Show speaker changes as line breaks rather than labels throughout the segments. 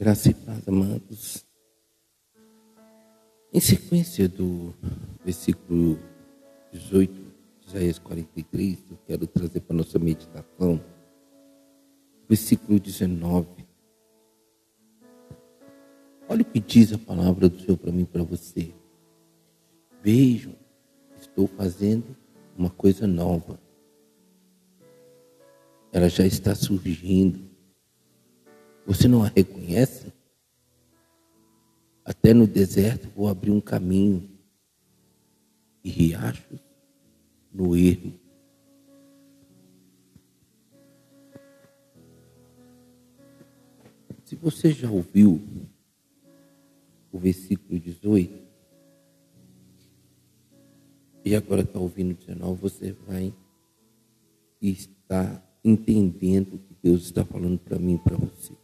Graça e paz, amados. Em sequência do versículo 18 de Isaías 43, eu quero trazer para nossa meditação, versículo 19. Olha o que diz a palavra do Senhor para mim e para você. Vejam, estou fazendo uma coisa nova. Ela já está surgindo. Você não a reconhece? Até no deserto vou abrir um caminho e riachos no erro. Se você já ouviu o versículo 18 e agora está ouvindo o 19, você vai estar entendendo o que Deus está falando para mim e para você.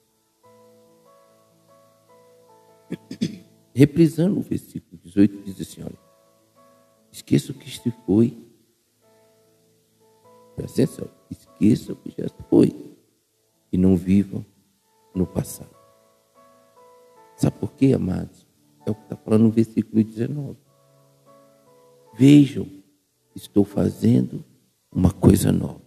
Reprisando o versículo 18, diz assim: olha, esqueça o que se foi. Presta atenção, esqueça o que já foi. E não vivam no passado. Sabe por quê, amados? É o que está falando no versículo 19. Vejam, estou fazendo uma coisa nova.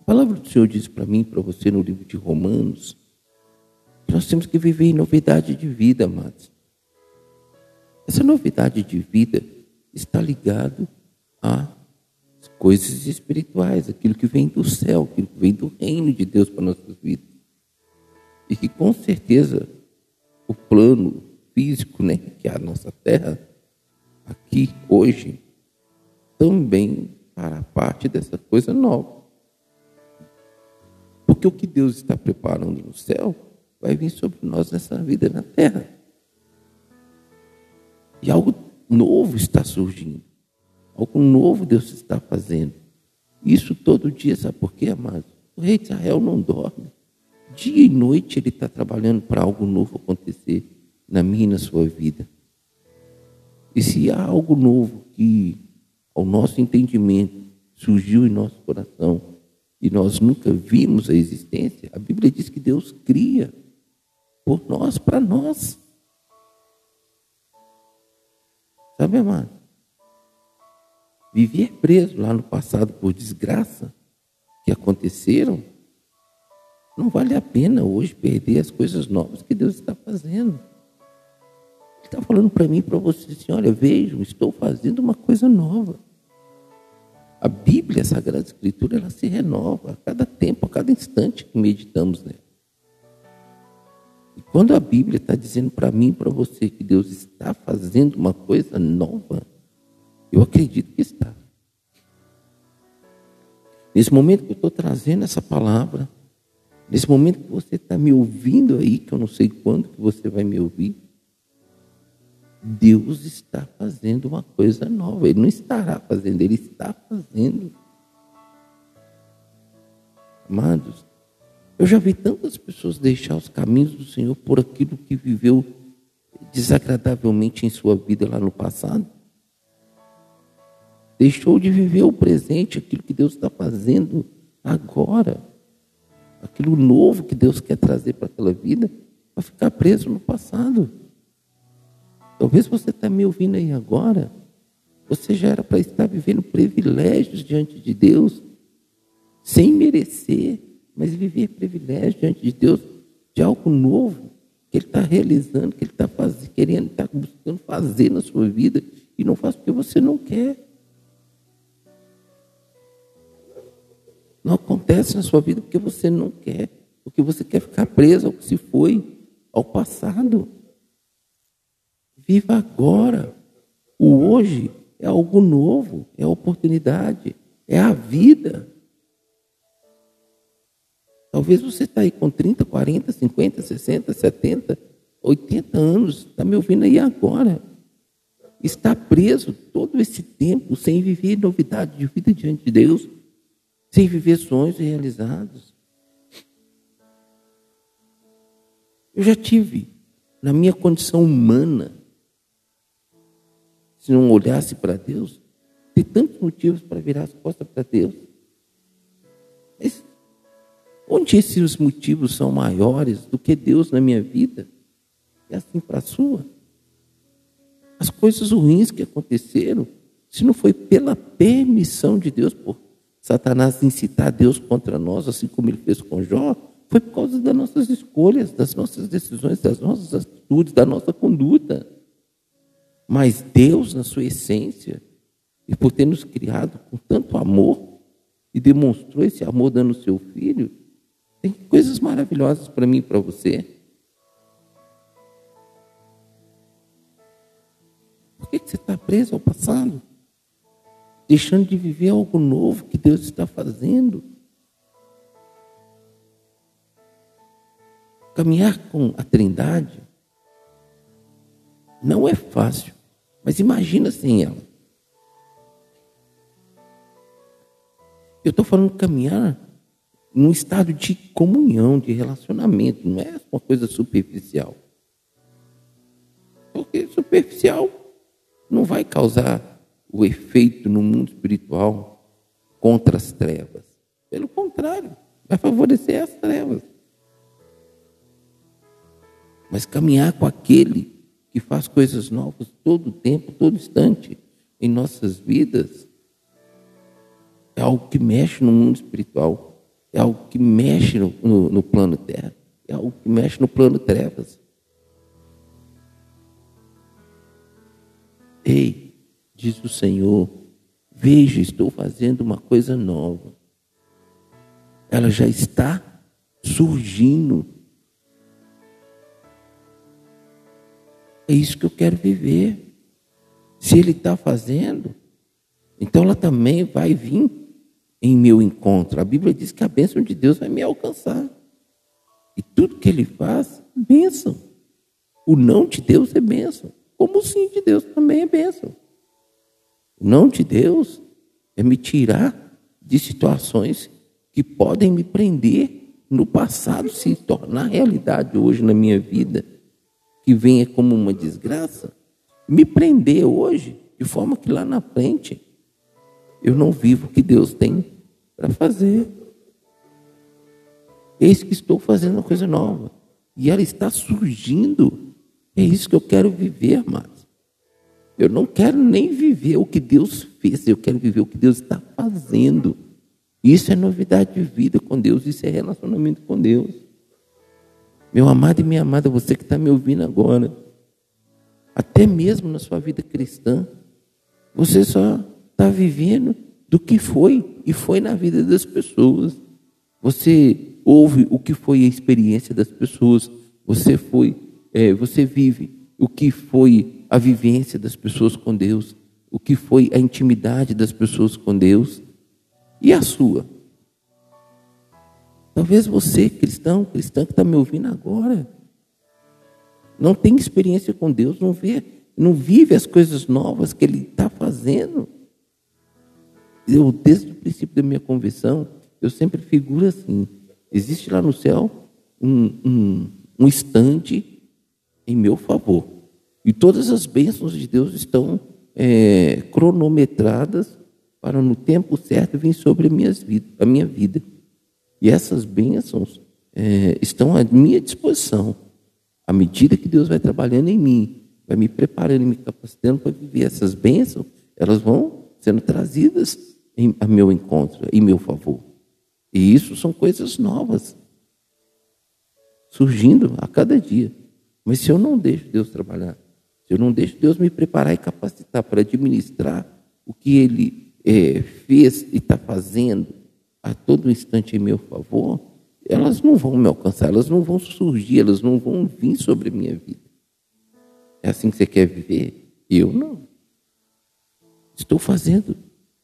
A palavra do Senhor diz para mim para você no livro de Romanos, nós temos que viver em novidade de vida, amados. Essa novidade de vida está ligado às coisas espirituais, aquilo que vem do céu, aquilo que vem do reino de Deus para nossas vidas. E que com certeza o plano físico, né, que é a nossa terra, aqui hoje, também fará parte dessa coisa nova. Porque o que Deus está preparando no céu vai vir sobre nós nessa vida na terra. E algo novo está surgindo. Algo novo Deus está fazendo. Isso todo dia, sabe por quê, amado? O rei de Israel não dorme. Dia e noite ele está trabalhando para algo novo acontecer na minha e na sua vida. E se há algo novo que, ao nosso entendimento, surgiu em nosso coração e nós nunca vimos a existência, a Bíblia diz que Deus cria por nós, para nós. Sabe, amado? Viver preso lá no passado por desgraça que aconteceram, não vale a pena hoje perder as coisas novas que Deus está fazendo. Ele está falando para mim para você assim: olha, vejam, estou fazendo uma coisa nova. A Bíblia, a Sagrada Escritura, ela se renova a cada tempo, a cada instante que meditamos nela. E quando a Bíblia está dizendo para mim e para você que Deus está fazendo uma coisa nova, eu acredito que está. Nesse momento que eu estou trazendo essa palavra, nesse momento que você está me ouvindo aí, que eu não sei quando que você vai me ouvir, Deus está fazendo uma coisa nova. Ele não estará fazendo, Ele está fazendo. Amados, eu já vi tantas pessoas deixar os caminhos do Senhor por aquilo que viveu desagradavelmente em sua vida lá no passado. Deixou de viver o presente, aquilo que Deus está fazendo agora. Aquilo novo que Deus quer trazer para aquela vida, para ficar preso no passado. Talvez você está me ouvindo aí agora. Você já era para estar vivendo privilégios diante de Deus, sem merecer mas viver privilégio diante de Deus de algo novo que Ele está realizando, que Ele está querendo, está buscando fazer na sua vida e não faz porque você não quer. Não acontece na sua vida porque você não quer, porque você quer ficar preso ao que se foi, ao passado. Viva agora. O hoje é algo novo, é a oportunidade, é a vida. Talvez você está aí com 30, 40, 50, 60, 70, 80 anos, está me ouvindo aí agora. Está preso todo esse tempo sem viver novidade de vida diante de Deus, sem viver sonhos realizados. Eu já tive, na minha condição humana, se não olhasse para Deus, ter tantos motivos para virar as costas para Deus. Mas Onde esses motivos são maiores do que Deus na minha vida? É assim para a sua. As coisas ruins que aconteceram, se não foi pela permissão de Deus, por Satanás incitar Deus contra nós, assim como ele fez com Jó, foi por causa das nossas escolhas, das nossas decisões, das nossas atitudes, da nossa conduta. Mas Deus, na sua essência, e por ter nos criado com tanto amor, e demonstrou esse amor dando o seu filho, tem coisas maravilhosas para mim e para você. Por que você está preso ao passado? Deixando de viver algo novo que Deus está fazendo. Caminhar com a Trindade não é fácil, mas imagina sem ela. Eu estou falando caminhar num estado de comunhão, de relacionamento, não é uma coisa superficial. Porque superficial não vai causar o efeito no mundo espiritual contra as trevas. Pelo contrário, vai favorecer as trevas. Mas caminhar com aquele que faz coisas novas todo tempo, todo instante em nossas vidas, é algo que mexe no mundo espiritual é algo que mexe no, no, no plano terra, é algo que mexe no plano trevas. Ei, diz o Senhor, veja, estou fazendo uma coisa nova. Ela já está surgindo. É isso que eu quero viver. Se Ele está fazendo, então ela também vai vir em meu encontro. A Bíblia diz que a bênção de Deus vai me alcançar. E tudo que ele faz, bênção. O não de Deus é bênção. Como o sim de Deus também é bênção. O não de Deus é me tirar de situações que podem me prender no passado, se tornar realidade hoje na minha vida, que venha como uma desgraça, me prender hoje, de forma que lá na frente eu não vivo o que Deus tem para fazer. Eis que estou fazendo uma coisa nova. E ela está surgindo. É isso que eu quero viver, amados. Eu não quero nem viver o que Deus fez, eu quero viver o que Deus está fazendo. Isso é novidade de vida com Deus, isso é relacionamento com Deus. Meu amado e minha amada, você que está me ouvindo agora, até mesmo na sua vida cristã, você só está vivendo do que foi e foi na vida das pessoas. Você ouve o que foi a experiência das pessoas. Você foi, é, você vive o que foi a vivência das pessoas com Deus, o que foi a intimidade das pessoas com Deus e a sua. Talvez você, cristão, cristã que está me ouvindo agora, não tem experiência com Deus, não vê, não vive as coisas novas que Ele está fazendo. Eu, desde o princípio da minha conversão, eu sempre figuro assim: existe lá no céu um, um, um estande em meu favor. E todas as bênçãos de Deus estão é, cronometradas para no tempo certo vir sobre a, minhas vida, a minha vida. E essas bênçãos é, estão à minha disposição. À medida que Deus vai trabalhando em mim, vai me preparando e me capacitando para viver essas bênçãos, elas vão sendo trazidas em, a meu encontro, em meu favor. E isso são coisas novas, surgindo a cada dia. Mas se eu não deixo Deus trabalhar, se eu não deixo Deus me preparar e capacitar para administrar o que Ele é, fez e está fazendo a todo instante em meu favor, elas não vão me alcançar, elas não vão surgir, elas não vão vir sobre a minha vida. É assim que você quer viver? Eu não. Estou fazendo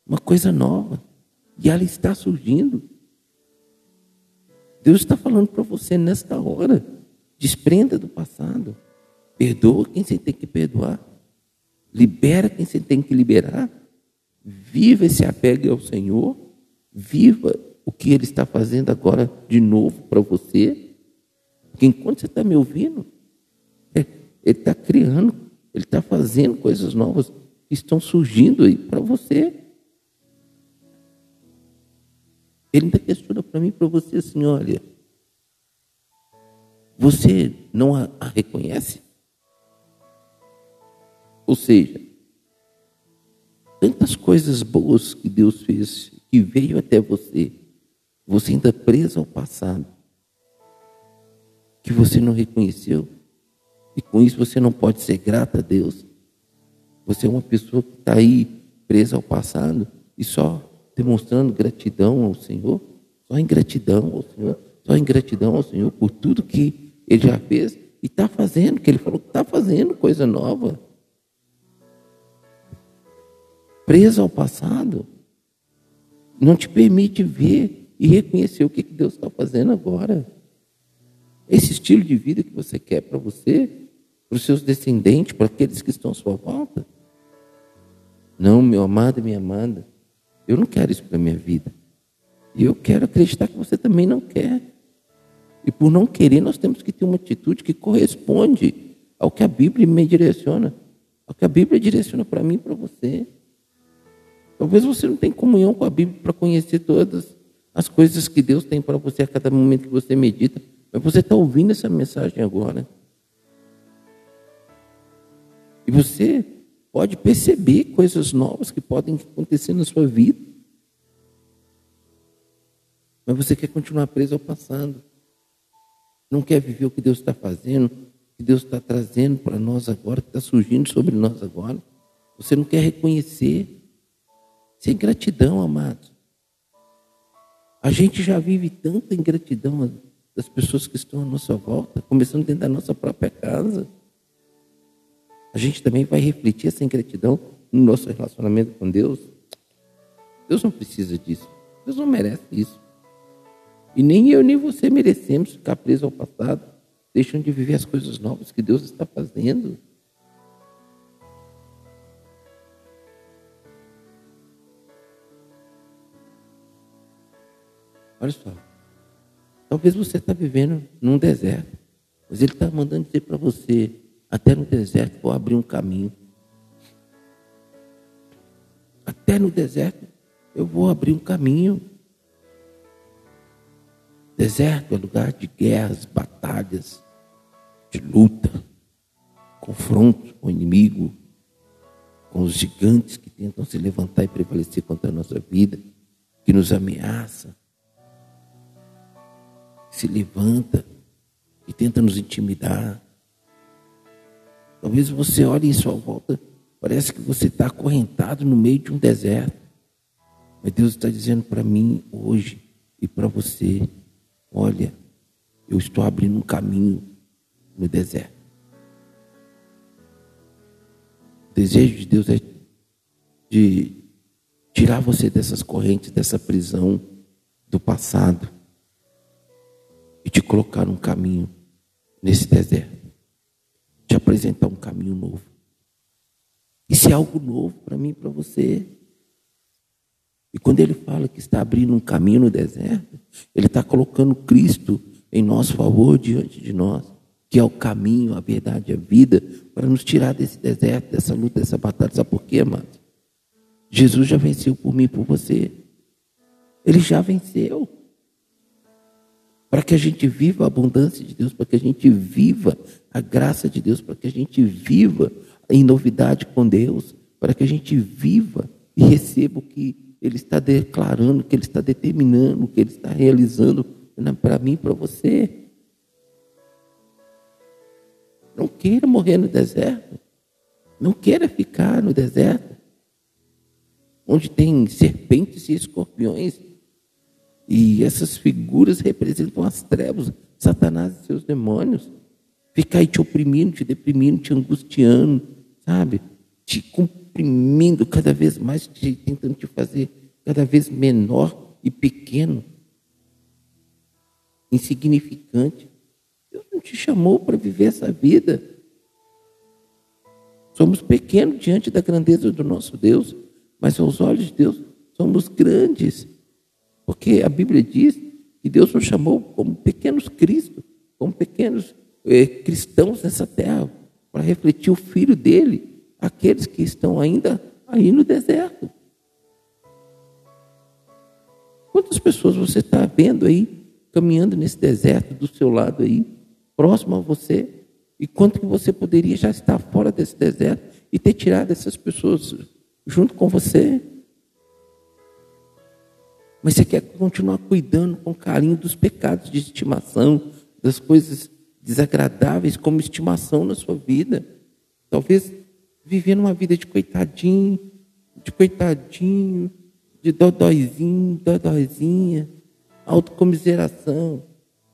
uma coisa nova. E ela está surgindo. Deus está falando para você nesta hora. Desprenda do passado. Perdoa quem você tem que perdoar. Libera quem você tem que liberar. Viva esse apego ao Senhor. Viva o que Ele está fazendo agora de novo para você. Porque enquanto você está me ouvindo, é, Ele está criando, Ele está fazendo coisas novas estão surgindo aí para você. Ele ainda questiona para mim, para você assim, olha, você não a, a reconhece? Ou seja, tantas coisas boas que Deus fez, que veio até você, você ainda preso ao passado, que você não reconheceu, e com isso você não pode ser grata a Deus. Você é uma pessoa que está aí presa ao passado e só demonstrando gratidão ao Senhor, só ingratidão ao Senhor, só ingratidão ao Senhor por tudo que Ele já fez e está fazendo, que Ele falou que está fazendo coisa nova. Presa ao passado, não te permite ver e reconhecer o que Deus está fazendo agora. Esse estilo de vida que você quer para você, para os seus descendentes, para aqueles que estão à sua volta. Não, meu amado e minha amada, eu não quero isso para minha vida. E eu quero acreditar que você também não quer. E por não querer, nós temos que ter uma atitude que corresponde ao que a Bíblia me direciona, ao que a Bíblia direciona para mim e para você. Talvez você não tenha comunhão com a Bíblia para conhecer todas as coisas que Deus tem para você a cada momento que você medita, mas você está ouvindo essa mensagem agora. E você pode perceber coisas novas que podem acontecer na sua vida. Mas você quer continuar preso ao passado. Não quer viver o que Deus está fazendo, o que Deus está trazendo para nós agora, que está surgindo sobre nós agora. Você não quer reconhecer. Sem gratidão, amados. A gente já vive tanta ingratidão das pessoas que estão à nossa volta, começando dentro da nossa própria casa a gente também vai refletir essa ingratidão no nosso relacionamento com Deus. Deus não precisa disso. Deus não merece isso. E nem eu nem você merecemos ficar preso ao passado, deixando de viver as coisas novas que Deus está fazendo. Olha só. Talvez você está vivendo num deserto, mas Ele está mandando dizer para você: até no deserto vou abrir um caminho. Até no deserto eu vou abrir um caminho. Deserto é lugar de guerras, batalhas, de luta, confronto com o inimigo, com os gigantes que tentam se levantar e prevalecer contra a nossa vida, que nos ameaça, se levanta e tenta nos intimidar. Talvez você olhe em sua volta, parece que você está acorrentado no meio de um deserto. Mas Deus está dizendo para mim hoje e para você: olha, eu estou abrindo um caminho no deserto. O desejo de Deus é de tirar você dessas correntes, dessa prisão do passado e te colocar num caminho nesse deserto te apresentar um caminho novo. Isso é algo novo para mim e para você. E quando ele fala que está abrindo um caminho no deserto, ele está colocando Cristo em nosso favor diante de nós, que é o caminho, a verdade, a vida, para nos tirar desse deserto, dessa luta, dessa batalha. Sabe por quê, amado? Jesus já venceu por mim e por você. Ele já venceu para que a gente viva a abundância de Deus, para que a gente viva a graça de Deus, para que a gente viva em novidade com Deus, para que a gente viva e receba o que Ele está declarando, o que Ele está determinando, o que Ele está realizando para mim e para você. Não queira morrer no deserto. Não queira ficar no deserto, onde tem serpentes e escorpiões e essas figuras representam as trevas, Satanás e seus demônios. Fica aí te oprimindo, te deprimindo, te angustiando, sabe? Te comprimindo cada vez mais, te, tentando te fazer cada vez menor e pequeno, insignificante. Deus não te chamou para viver essa vida. Somos pequenos diante da grandeza do nosso Deus, mas aos olhos de Deus somos grandes. Porque a Bíblia diz que Deus nos chamou como pequenos Cristos, como pequenos eh, cristãos nessa terra, para refletir o Filho dele, aqueles que estão ainda aí no deserto. Quantas pessoas você está vendo aí, caminhando nesse deserto do seu lado aí, próximo a você? E quanto que você poderia já estar fora desse deserto e ter tirado essas pessoas junto com você? Mas você quer continuar cuidando com carinho dos pecados de estimação, das coisas desagradáveis como estimação na sua vida. Talvez vivendo uma vida de coitadinho, de coitadinho, de dodóizinho, dodóizinha, autocomiseração.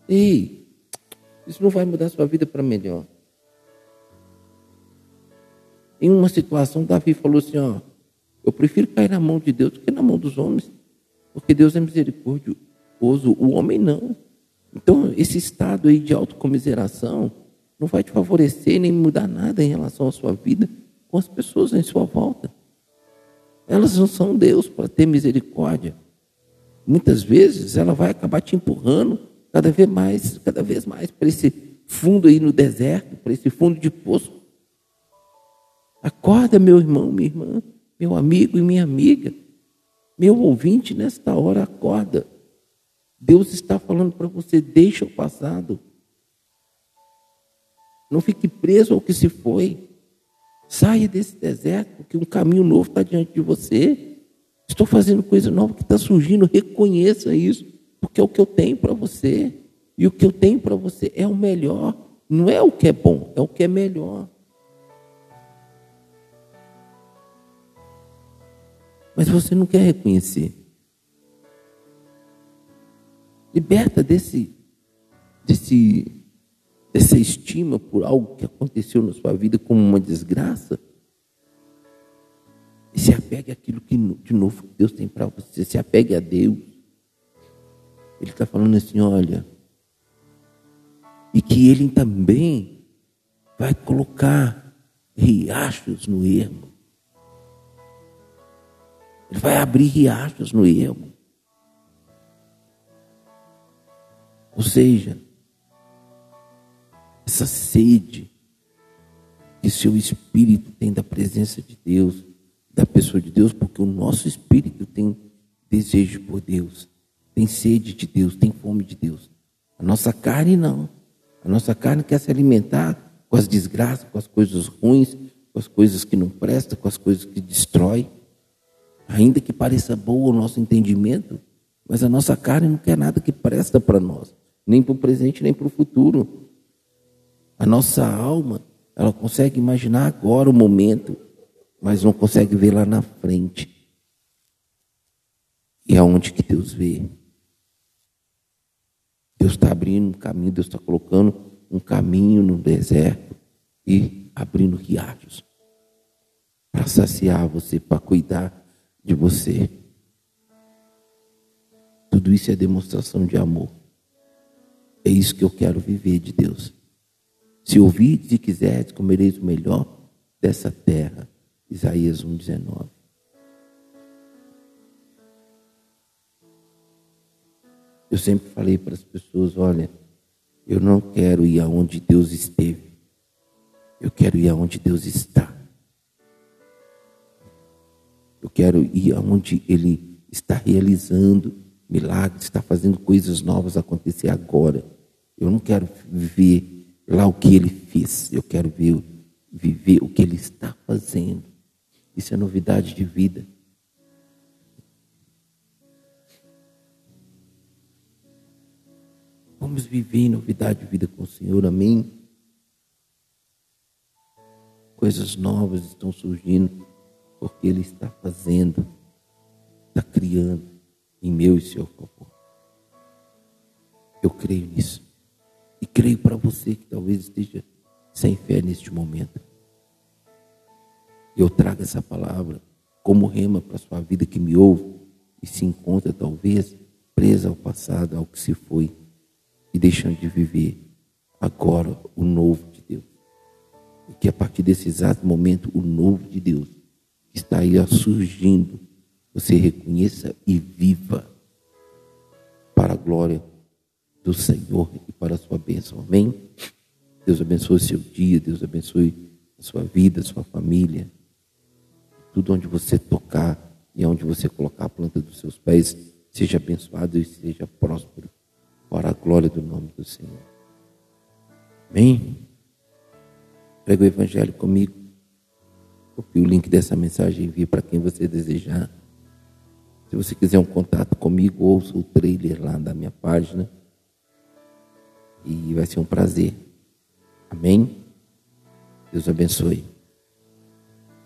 Ei, isso não vai mudar a sua vida para melhor. Em uma situação, Davi falou assim: ó, eu prefiro cair na mão de Deus do que na mão dos homens, porque Deus é misericordioso, o homem não. Então, esse estado aí de autocomiseração não vai te favorecer nem mudar nada em relação à sua vida com as pessoas em sua volta. Elas não são Deus para ter misericórdia. Muitas vezes ela vai acabar te empurrando cada vez mais, cada vez mais para esse fundo aí no deserto, para esse fundo de poço. Acorda, meu irmão, minha irmã, meu amigo e minha amiga, meu ouvinte, nesta hora, acorda. Deus está falando para você: deixa o passado. Não fique preso ao que se foi. Saia desse deserto, porque um caminho novo está diante de você. Estou fazendo coisa nova que está surgindo. Reconheça isso, porque é o que eu tenho para você. E o que eu tenho para você é o melhor. Não é o que é bom, é o que é melhor. Mas você não quer reconhecer. Liberta desse, desse dessa estima por algo que aconteceu na sua vida como uma desgraça. E se apegue àquilo que, de novo, Deus tem para você. Se apegue a Deus. Ele está falando assim: olha. E que Ele também vai colocar riachos no ermo. Ele vai abrir riachos no ermo. Ou seja, essa sede que seu espírito tem da presença de Deus, da pessoa de Deus, porque o nosso espírito tem desejo por Deus, tem sede de Deus, tem fome de Deus. A nossa carne não. A nossa carne quer se alimentar com as desgraças, com as coisas ruins, com as coisas que não prestam, com as coisas que destrói. Ainda que pareça boa o nosso entendimento, mas a nossa carne não quer nada que presta para nós, nem para o presente, nem para o futuro. A nossa alma, ela consegue imaginar agora o momento, mas não consegue ver lá na frente. E é onde que Deus vê. Deus está abrindo um caminho, Deus está colocando um caminho no deserto e abrindo riachos para saciar você, para cuidar de você. Tudo isso é demonstração de amor. É isso que eu quero viver de Deus. Se ouvides e quiserdes, comereis o melhor dessa terra. Isaías 1,19. Eu sempre falei para as pessoas: olha, eu não quero ir aonde Deus esteve, eu quero ir aonde Deus está. Eu quero ir aonde Ele está realizando milagres, está fazendo coisas novas acontecer agora. Eu não quero viver lá o que ele fez. Eu quero ver, viver o que ele está fazendo. Isso é novidade de vida. Vamos viver em novidade de vida com o Senhor, amém? Coisas novas estão surgindo, porque Ele está fazendo, está criando em meu e seu favor. Eu creio nisso. E creio para você que talvez esteja sem fé neste momento. Eu trago essa palavra como rema para a sua vida que me ouve e se encontra talvez presa ao passado, ao que se foi e deixando de viver agora o novo de Deus. E que a partir desse exato momento, o novo de Deus está aí surgindo, você reconheça e viva para a glória do Senhor e para a sua bênção. Amém? Deus abençoe seu dia, Deus abençoe a sua vida, a sua família. Tudo onde você tocar e onde você colocar a planta dos seus pés, seja abençoado e seja próspero para a glória do nome do Senhor. Amém? Prega o Evangelho comigo. Copie o link dessa mensagem e envie para quem você desejar. Se você quiser um contato comigo, ouça o trailer lá da minha página. E vai ser um prazer. Amém? Deus abençoe.